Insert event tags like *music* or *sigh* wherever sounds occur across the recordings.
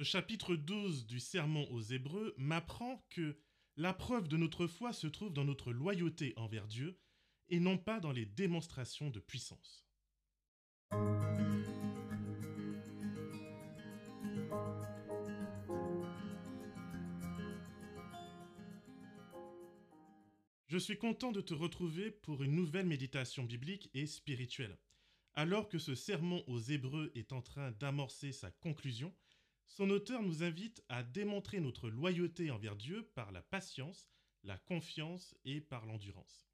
Le chapitre 12 du Sermon aux Hébreux m'apprend que la preuve de notre foi se trouve dans notre loyauté envers Dieu et non pas dans les démonstrations de puissance. Je suis content de te retrouver pour une nouvelle méditation biblique et spirituelle. Alors que ce sermon aux Hébreux est en train d'amorcer sa conclusion, son auteur nous invite à démontrer notre loyauté envers Dieu par la patience, la confiance et par l'endurance.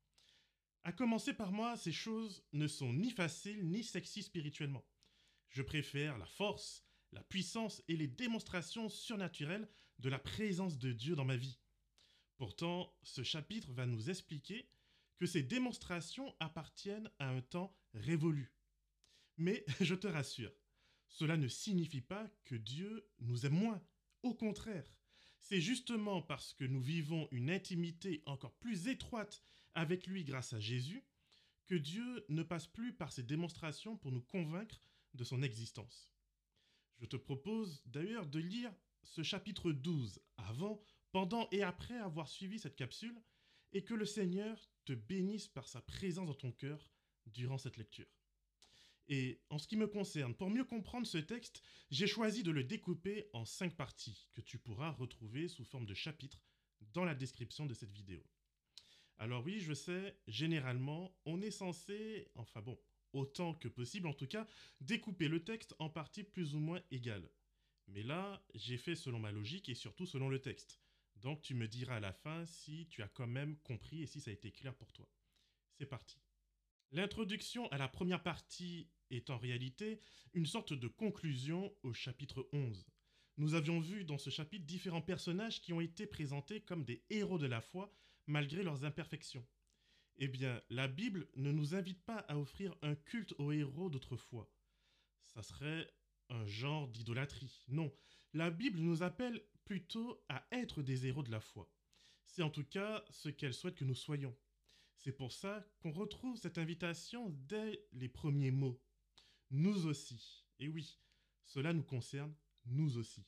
À commencer par moi, ces choses ne sont ni faciles ni sexy spirituellement. Je préfère la force, la puissance et les démonstrations surnaturelles de la présence de Dieu dans ma vie. Pourtant, ce chapitre va nous expliquer que ces démonstrations appartiennent à un temps révolu. Mais *laughs* je te rassure, cela ne signifie pas que Dieu nous aime moins. Au contraire, c'est justement parce que nous vivons une intimité encore plus étroite avec lui grâce à Jésus que Dieu ne passe plus par ces démonstrations pour nous convaincre de son existence. Je te propose d'ailleurs de lire ce chapitre 12 avant, pendant et après avoir suivi cette capsule et que le Seigneur te bénisse par sa présence dans ton cœur durant cette lecture. Et en ce qui me concerne, pour mieux comprendre ce texte, j'ai choisi de le découper en cinq parties que tu pourras retrouver sous forme de chapitres dans la description de cette vidéo. Alors oui, je sais, généralement, on est censé, enfin bon, autant que possible en tout cas, découper le texte en parties plus ou moins égales. Mais là, j'ai fait selon ma logique et surtout selon le texte. Donc tu me diras à la fin si tu as quand même compris et si ça a été clair pour toi. C'est parti. L'introduction à la première partie est en réalité une sorte de conclusion au chapitre 11. Nous avions vu dans ce chapitre différents personnages qui ont été présentés comme des héros de la foi malgré leurs imperfections. Eh bien, la Bible ne nous invite pas à offrir un culte aux héros d'autrefois. Ça serait un genre d'idolâtrie. Non, la Bible nous appelle plutôt à être des héros de la foi. C'est en tout cas ce qu'elle souhaite que nous soyons. C'est pour ça qu'on retrouve cette invitation dès les premiers mots nous aussi. Et oui, cela nous concerne, nous aussi.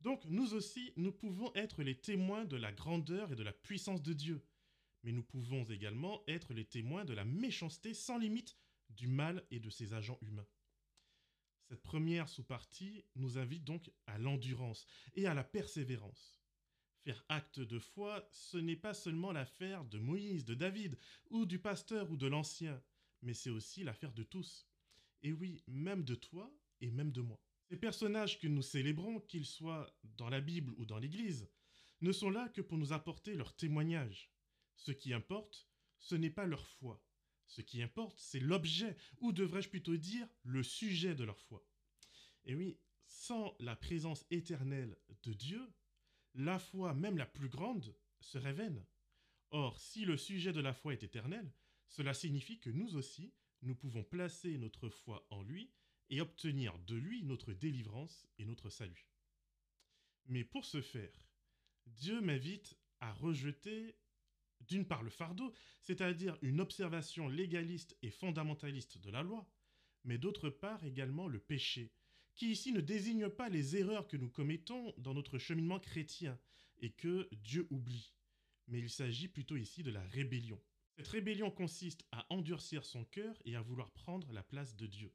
Donc, nous aussi, nous pouvons être les témoins de la grandeur et de la puissance de Dieu. Mais nous pouvons également être les témoins de la méchanceté sans limite du mal et de ses agents humains. Cette première sous-partie nous invite donc à l'endurance et à la persévérance. Faire acte de foi, ce n'est pas seulement l'affaire de Moïse, de David, ou du pasteur ou de l'ancien, mais c'est aussi l'affaire de tous. Et oui, même de toi et même de moi. Ces personnages que nous célébrons, qu'ils soient dans la Bible ou dans l'Église, ne sont là que pour nous apporter leur témoignage. Ce qui importe, ce n'est pas leur foi. Ce qui importe, c'est l'objet, ou devrais-je plutôt dire le sujet de leur foi. Et oui, sans la présence éternelle de Dieu, la foi, même la plus grande, serait vaine. Or, si le sujet de la foi est éternel, cela signifie que nous aussi, nous pouvons placer notre foi en lui et obtenir de lui notre délivrance et notre salut. Mais pour ce faire, Dieu m'invite à rejeter d'une part le fardeau, c'est-à-dire une observation légaliste et fondamentaliste de la loi, mais d'autre part également le péché, qui ici ne désigne pas les erreurs que nous commettons dans notre cheminement chrétien et que Dieu oublie, mais il s'agit plutôt ici de la rébellion. Cette rébellion consiste à endurcir son cœur et à vouloir prendre la place de Dieu.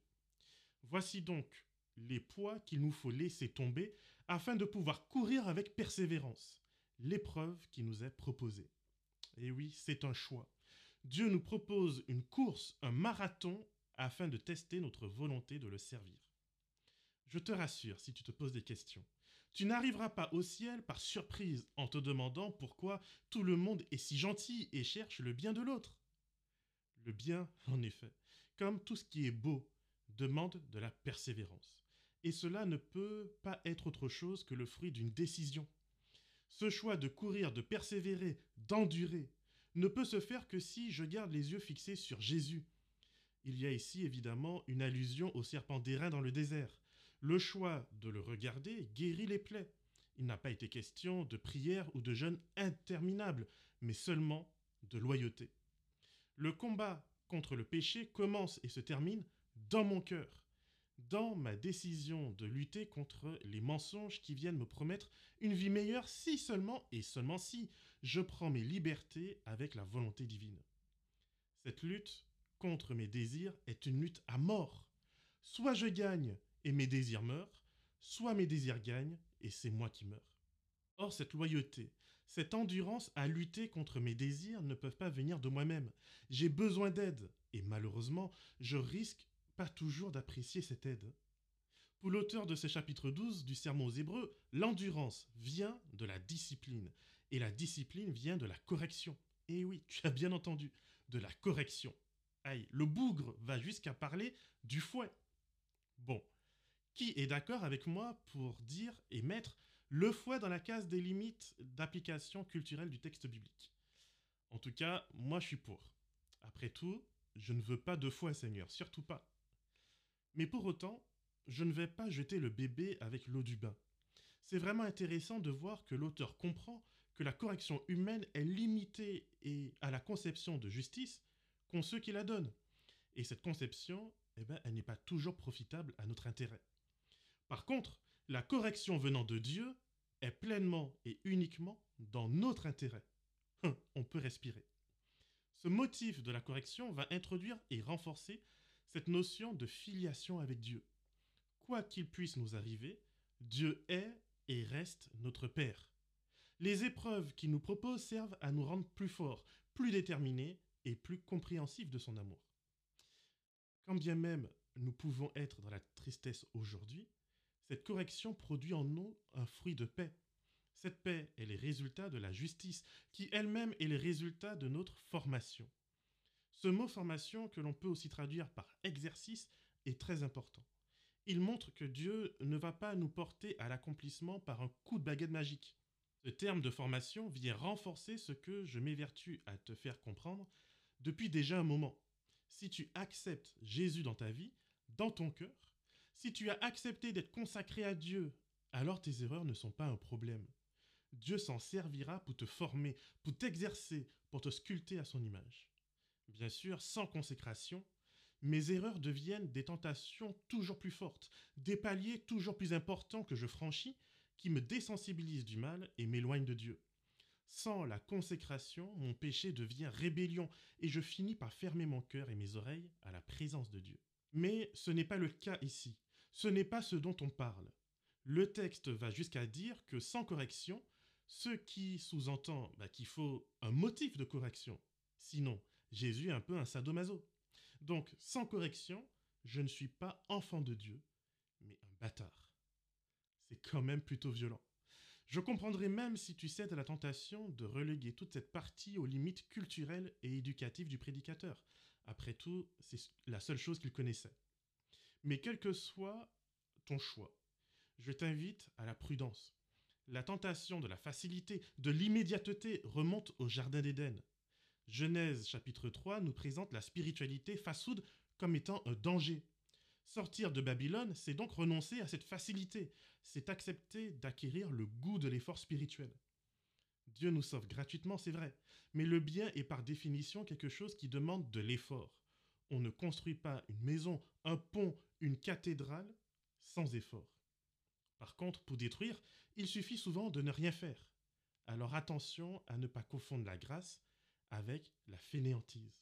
Voici donc les poids qu'il nous faut laisser tomber afin de pouvoir courir avec persévérance l'épreuve qui nous est proposée. Et oui, c'est un choix. Dieu nous propose une course, un marathon, afin de tester notre volonté de le servir. Je te rassure si tu te poses des questions. Tu n'arriveras pas au ciel par surprise en te demandant pourquoi tout le monde est si gentil et cherche le bien de l'autre. Le bien, en effet, comme tout ce qui est beau, demande de la persévérance. Et cela ne peut pas être autre chose que le fruit d'une décision. Ce choix de courir, de persévérer, d'endurer, ne peut se faire que si je garde les yeux fixés sur Jésus. Il y a ici évidemment une allusion au serpent d'airain dans le désert, le choix de le regarder guérit les plaies. Il n'a pas été question de prière ou de jeûne interminable, mais seulement de loyauté. Le combat contre le péché commence et se termine dans mon cœur. dans ma décision de lutter contre les mensonges qui viennent me promettre une vie meilleure si seulement et seulement si je prends mes libertés avec la volonté divine. Cette lutte contre mes désirs est une lutte à mort. Soit je gagne et mes désirs meurent, soit mes désirs gagnent et c'est moi qui meurs. Or, cette loyauté, cette endurance à lutter contre mes désirs ne peuvent pas venir de moi-même. J'ai besoin d'aide et malheureusement, je risque pas toujours d'apprécier cette aide. Pour l'auteur de ce chapitre 12 du Sermon aux Hébreux, l'endurance vient de la discipline et la discipline vient de la correction. Et oui, tu as bien entendu, de la correction. Aïe, le bougre va jusqu'à parler du fouet. Bon, qui est d'accord avec moi pour dire et mettre le fouet dans la case des limites d'application culturelle du texte biblique En tout cas, moi je suis pour. Après tout, je ne veux pas de fouet, Seigneur, surtout pas. Mais pour autant, je ne vais pas jeter le bébé avec l'eau du bain. C'est vraiment intéressant de voir que l'auteur comprend que la correction humaine est limitée et à la conception de justice qu'ont ceux qui la donnent. Et cette conception, eh ben, elle n'est pas toujours profitable à notre intérêt. Par contre, la correction venant de Dieu est pleinement et uniquement dans notre intérêt. Hum, on peut respirer. Ce motif de la correction va introduire et renforcer cette notion de filiation avec Dieu. Quoi qu'il puisse nous arriver, Dieu est et reste notre Père. Les épreuves qu'il nous propose servent à nous rendre plus forts, plus déterminés et plus compréhensifs de son amour. Quand bien même nous pouvons être dans la tristesse aujourd'hui, cette correction produit en nous un fruit de paix. Cette paix est le résultat de la justice, qui elle-même est le résultat de notre formation. Ce mot formation, que l'on peut aussi traduire par exercice, est très important. Il montre que Dieu ne va pas nous porter à l'accomplissement par un coup de baguette magique. Ce terme de formation vient renforcer ce que je m'évertue à te faire comprendre depuis déjà un moment. Si tu acceptes Jésus dans ta vie, dans ton cœur, si tu as accepté d'être consacré à Dieu, alors tes erreurs ne sont pas un problème. Dieu s'en servira pour te former, pour t'exercer, pour te sculpter à son image. Bien sûr, sans consécration, mes erreurs deviennent des tentations toujours plus fortes, des paliers toujours plus importants que je franchis, qui me désensibilisent du mal et m'éloignent de Dieu. Sans la consécration, mon péché devient rébellion et je finis par fermer mon cœur et mes oreilles à la présence de Dieu. Mais ce n'est pas le cas ici. Ce n'est pas ce dont on parle. Le texte va jusqu'à dire que sans correction, ce qui sous-entend bah, qu'il faut un motif de correction. Sinon, Jésus est un peu un sadomaso. Donc, sans correction, je ne suis pas enfant de Dieu, mais un bâtard. C'est quand même plutôt violent. Je comprendrais même si tu cèdes à la tentation de reléguer toute cette partie aux limites culturelles et éducatives du prédicateur. Après tout, c'est la seule chose qu'il connaissait. Mais quel que soit ton choix, je t'invite à la prudence. La tentation de la facilité, de l'immédiateté remonte au Jardin d'Éden. Genèse chapitre 3 nous présente la spiritualité fast-food comme étant un danger. Sortir de Babylone, c'est donc renoncer à cette facilité, c'est accepter d'acquérir le goût de l'effort spirituel. Dieu nous sauve gratuitement, c'est vrai, mais le bien est par définition quelque chose qui demande de l'effort. On ne construit pas une maison, un pont, une cathédrale sans effort. Par contre, pour détruire, il suffit souvent de ne rien faire. Alors attention à ne pas confondre la grâce avec la fainéantise.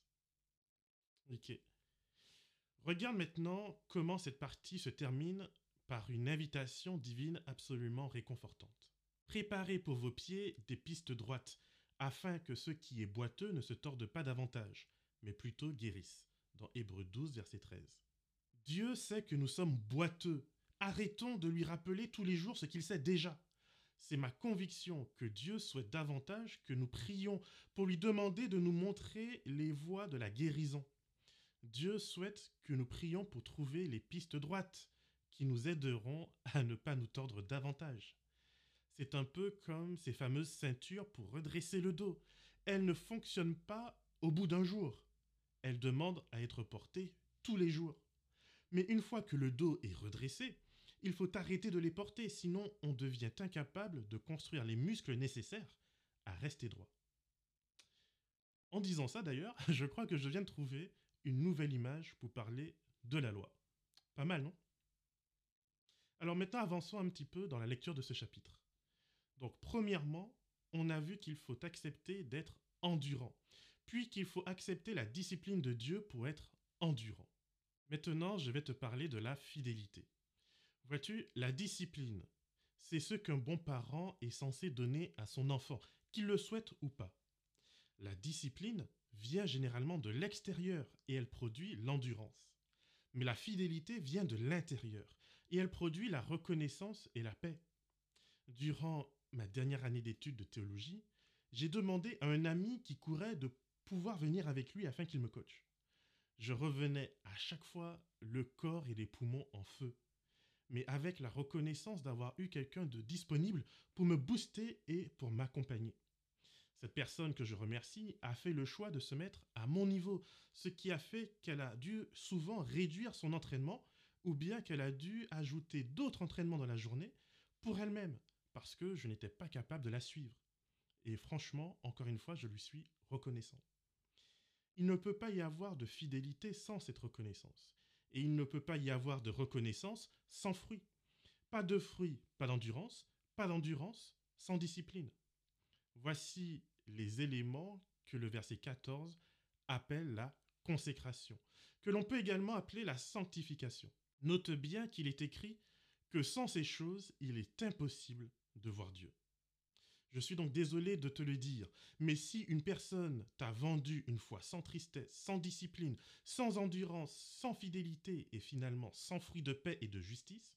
Ok. Regarde maintenant comment cette partie se termine par une invitation divine absolument réconfortante. Préparez pour vos pieds des pistes droites, afin que ce qui est boiteux ne se tordent pas davantage, mais plutôt guérissent. Dans Hébreu 12, verset 13. Dieu sait que nous sommes boiteux. Arrêtons de lui rappeler tous les jours ce qu'il sait déjà. C'est ma conviction que Dieu souhaite davantage que nous prions pour lui demander de nous montrer les voies de la guérison. Dieu souhaite que nous prions pour trouver les pistes droites qui nous aideront à ne pas nous tordre davantage. C'est un peu comme ces fameuses ceintures pour redresser le dos. Elles ne fonctionnent pas au bout d'un jour. Elles demandent à être portées tous les jours. Mais une fois que le dos est redressé, il faut arrêter de les porter, sinon on devient incapable de construire les muscles nécessaires à rester droit. En disant ça d'ailleurs, *laughs* je crois que je viens de trouver une nouvelle image pour parler de la loi. Pas mal, non? Alors maintenant, avançons un petit peu dans la lecture de ce chapitre. Donc premièrement, on a vu qu'il faut accepter d'être endurant, puis qu'il faut accepter la discipline de Dieu pour être endurant. Maintenant, je vais te parler de la fidélité. Vois-tu, la discipline, c'est ce qu'un bon parent est censé donner à son enfant, qu'il le souhaite ou pas. La discipline vient généralement de l'extérieur et elle produit l'endurance. Mais la fidélité vient de l'intérieur et elle produit la reconnaissance et la paix. Durant ma dernière année d'études de théologie, j'ai demandé à un ami qui courait de pouvoir venir avec lui afin qu'il me coache. Je revenais à chaque fois le corps et les poumons en feu, mais avec la reconnaissance d'avoir eu quelqu'un de disponible pour me booster et pour m'accompagner. Cette personne que je remercie a fait le choix de se mettre à mon niveau, ce qui a fait qu'elle a dû souvent réduire son entraînement ou bien qu'elle a dû ajouter d'autres entraînements dans la journée pour elle-même, parce que je n'étais pas capable de la suivre. Et franchement, encore une fois, je lui suis reconnaissant. Il ne peut pas y avoir de fidélité sans cette reconnaissance. Et il ne peut pas y avoir de reconnaissance sans fruit. Pas de fruit, pas d'endurance, pas d'endurance sans discipline. Voici les éléments que le verset 14 appelle la consécration, que l'on peut également appeler la sanctification. Note bien qu'il est écrit que sans ces choses, il est impossible de voir Dieu. Je suis donc désolé de te le dire, mais si une personne t'a vendu une foi sans tristesse, sans discipline, sans endurance, sans fidélité et finalement sans fruit de paix et de justice,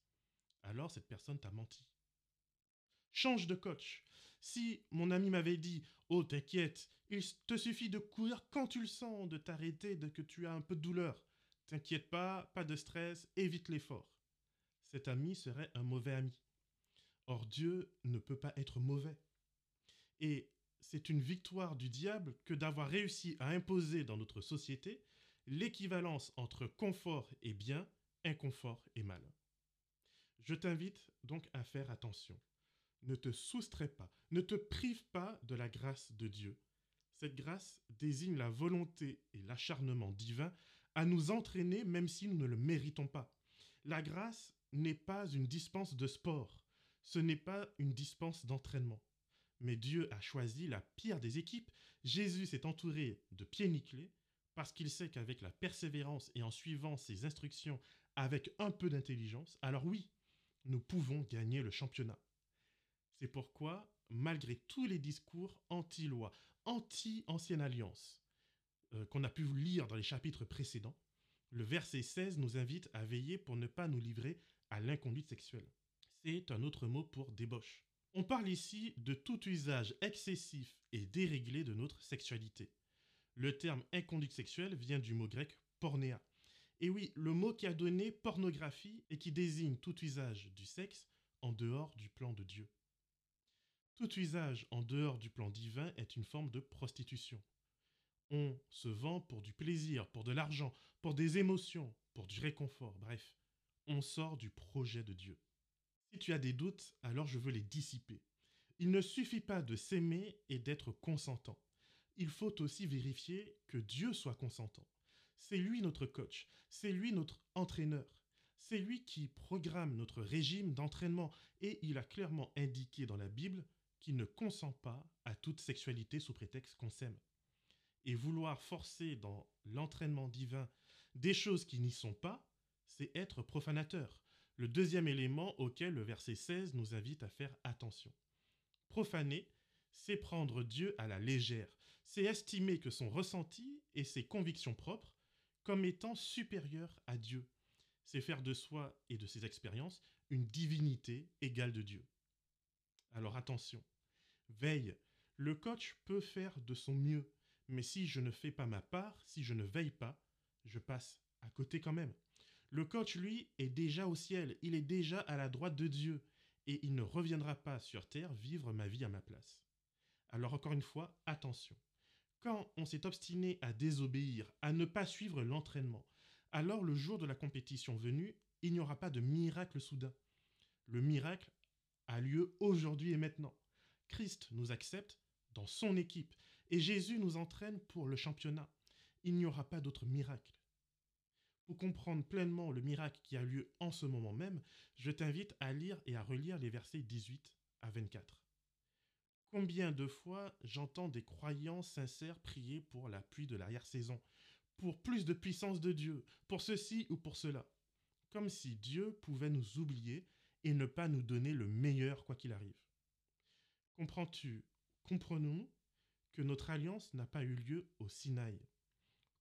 alors cette personne t'a menti. Change de coach. Si mon ami m'avait dit Oh, t'inquiète, il te suffit de courir quand tu le sens, de t'arrêter dès que tu as un peu de douleur. T'inquiète pas, pas de stress, évite l'effort. Cet ami serait un mauvais ami. Or Dieu ne peut pas être mauvais. Et c'est une victoire du diable que d'avoir réussi à imposer dans notre société l'équivalence entre confort et bien, inconfort et mal. Je t'invite donc à faire attention. Ne te soustrais pas, ne te prive pas de la grâce de Dieu. Cette grâce désigne la volonté et l'acharnement divin à nous entraîner même si nous ne le méritons pas. La grâce n'est pas une dispense de sport, ce n'est pas une dispense d'entraînement. Mais Dieu a choisi la pire des équipes. Jésus s'est entouré de pieds nickelés parce qu'il sait qu'avec la persévérance et en suivant ses instructions avec un peu d'intelligence, alors oui, nous pouvons gagner le championnat. C'est pourquoi, malgré tous les discours anti-loi, anti-ancienne alliance, euh, qu'on a pu lire dans les chapitres précédents, le verset 16 nous invite à veiller pour ne pas nous livrer à l'inconduite sexuelle. C'est un autre mot pour débauche. On parle ici de tout usage excessif et déréglé de notre sexualité. Le terme inconduite sexuelle vient du mot grec pornéa. Et oui, le mot qui a donné pornographie et qui désigne tout usage du sexe en dehors du plan de Dieu. Tout usage en dehors du plan divin est une forme de prostitution. On se vend pour du plaisir, pour de l'argent, pour des émotions, pour du réconfort, bref, on sort du projet de Dieu. Si tu as des doutes, alors je veux les dissiper. Il ne suffit pas de s'aimer et d'être consentant. Il faut aussi vérifier que Dieu soit consentant. C'est lui notre coach, c'est lui notre entraîneur, c'est lui qui programme notre régime d'entraînement et il a clairement indiqué dans la Bible qu'il ne consent pas à toute sexualité sous prétexte qu'on s'aime. Et vouloir forcer dans l'entraînement divin des choses qui n'y sont pas, c'est être profanateur. Le deuxième élément auquel le verset 16 nous invite à faire attention. Profaner, c'est prendre Dieu à la légère, c'est estimer que son ressenti et ses convictions propres comme étant supérieurs à Dieu. C'est faire de soi et de ses expériences une divinité égale de Dieu. Alors attention, veille, le coach peut faire de son mieux, mais si je ne fais pas ma part, si je ne veille pas, je passe à côté quand même. Le coach, lui, est déjà au ciel, il est déjà à la droite de Dieu, et il ne reviendra pas sur terre vivre ma vie à ma place. Alors encore une fois, attention. Quand on s'est obstiné à désobéir, à ne pas suivre l'entraînement, alors le jour de la compétition venue, il n'y aura pas de miracle soudain. Le miracle a lieu aujourd'hui et maintenant. Christ nous accepte dans son équipe et Jésus nous entraîne pour le championnat. Il n'y aura pas d'autre miracle. Pour comprendre pleinement le miracle qui a lieu en ce moment même, je t'invite à lire et à relire les versets 18 à 24. Combien de fois j'entends des croyants sincères prier pour la pluie de l'arrière-saison, pour plus de puissance de Dieu, pour ceci ou pour cela, comme si Dieu pouvait nous oublier et ne pas nous donner le meilleur quoi qu'il arrive. Comprends-tu, comprenons-nous que notre alliance n'a pas eu lieu au Sinaï.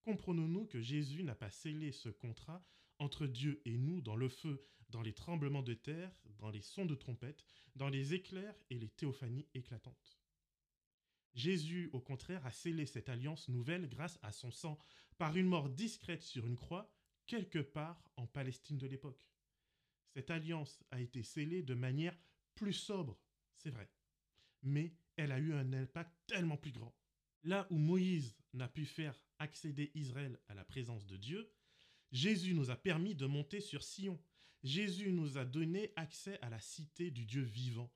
Comprenons-nous que Jésus n'a pas scellé ce contrat entre Dieu et nous dans le feu, dans les tremblements de terre, dans les sons de trompette, dans les éclairs et les théophanies éclatantes. Jésus, au contraire, a scellé cette alliance nouvelle grâce à son sang, par une mort discrète sur une croix, quelque part en Palestine de l'époque. Cette alliance a été scellée de manière plus sobre, c'est vrai, mais elle a eu un impact tellement plus grand. Là où Moïse n'a pu faire accéder Israël à la présence de Dieu, Jésus nous a permis de monter sur Sion. Jésus nous a donné accès à la cité du Dieu vivant.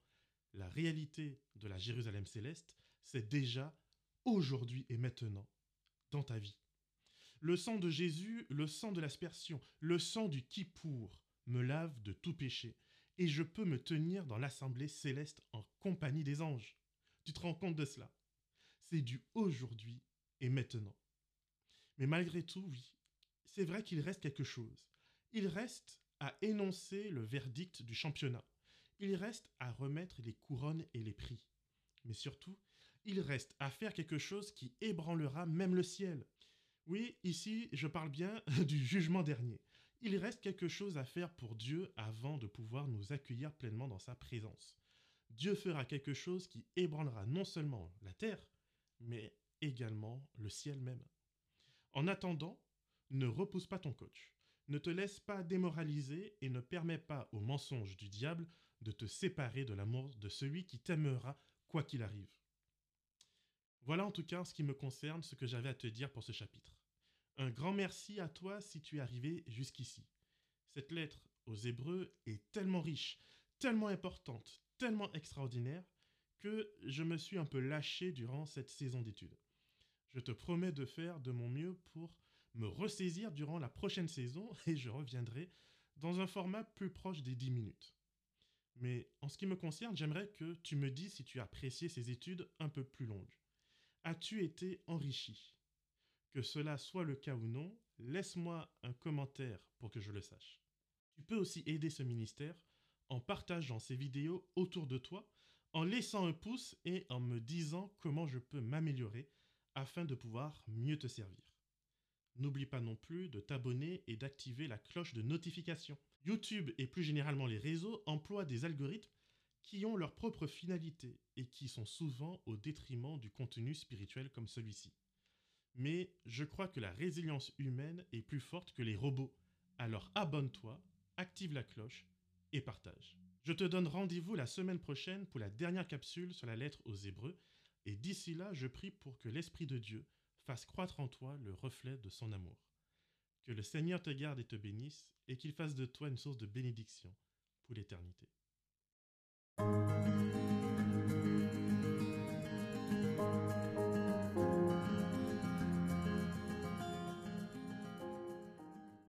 La réalité de la Jérusalem céleste, c'est déjà aujourd'hui et maintenant dans ta vie. Le sang de Jésus, le sang de l'aspersion, le sang du Kippour me lave de tout péché, et je peux me tenir dans l'assemblée céleste en compagnie des anges. Tu te rends compte de cela? C'est du aujourd'hui et maintenant. Mais malgré tout, oui, c'est vrai qu'il reste quelque chose. Il reste à énoncer le verdict du championnat. Il reste à remettre les couronnes et les prix. Mais surtout, il reste à faire quelque chose qui ébranlera même le ciel. Oui, ici, je parle bien *laughs* du jugement dernier. Il reste quelque chose à faire pour Dieu avant de pouvoir nous accueillir pleinement dans sa présence. Dieu fera quelque chose qui ébranlera non seulement la terre, mais également le ciel même. En attendant, ne repousse pas ton coach. Ne te laisse pas démoraliser et ne permets pas au mensonge du diable de te séparer de l'amour de celui qui t'aimera quoi qu'il arrive. Voilà en tout cas ce qui me concerne ce que j'avais à te dire pour ce chapitre. Un grand merci à toi si tu es arrivé jusqu'ici. Cette lettre aux Hébreux est tellement riche, tellement importante, tellement extraordinaire que je me suis un peu lâché durant cette saison d'études. Je te promets de faire de mon mieux pour me ressaisir durant la prochaine saison *laughs* et je reviendrai dans un format plus proche des 10 minutes. Mais en ce qui me concerne, j'aimerais que tu me dises si tu as apprécié ces études un peu plus longues. As-tu été enrichi? Que cela soit le cas ou non, laisse-moi un commentaire pour que je le sache. Tu peux aussi aider ce ministère en partageant ces vidéos autour de toi, en laissant un pouce et en me disant comment je peux m'améliorer afin de pouvoir mieux te servir. N'oublie pas non plus de t'abonner et d'activer la cloche de notification. YouTube et plus généralement les réseaux emploient des algorithmes qui ont leur propre finalité et qui sont souvent au détriment du contenu spirituel comme celui-ci. Mais je crois que la résilience humaine est plus forte que les robots. Alors abonne-toi, active la cloche et partage. Je te donne rendez-vous la semaine prochaine pour la dernière capsule sur la lettre aux Hébreux, et d'ici là, je prie pour que l'Esprit de Dieu fasse croître en toi le reflet de son amour. Que le Seigneur te garde et te bénisse, et qu'il fasse de toi une source de bénédiction pour l'éternité.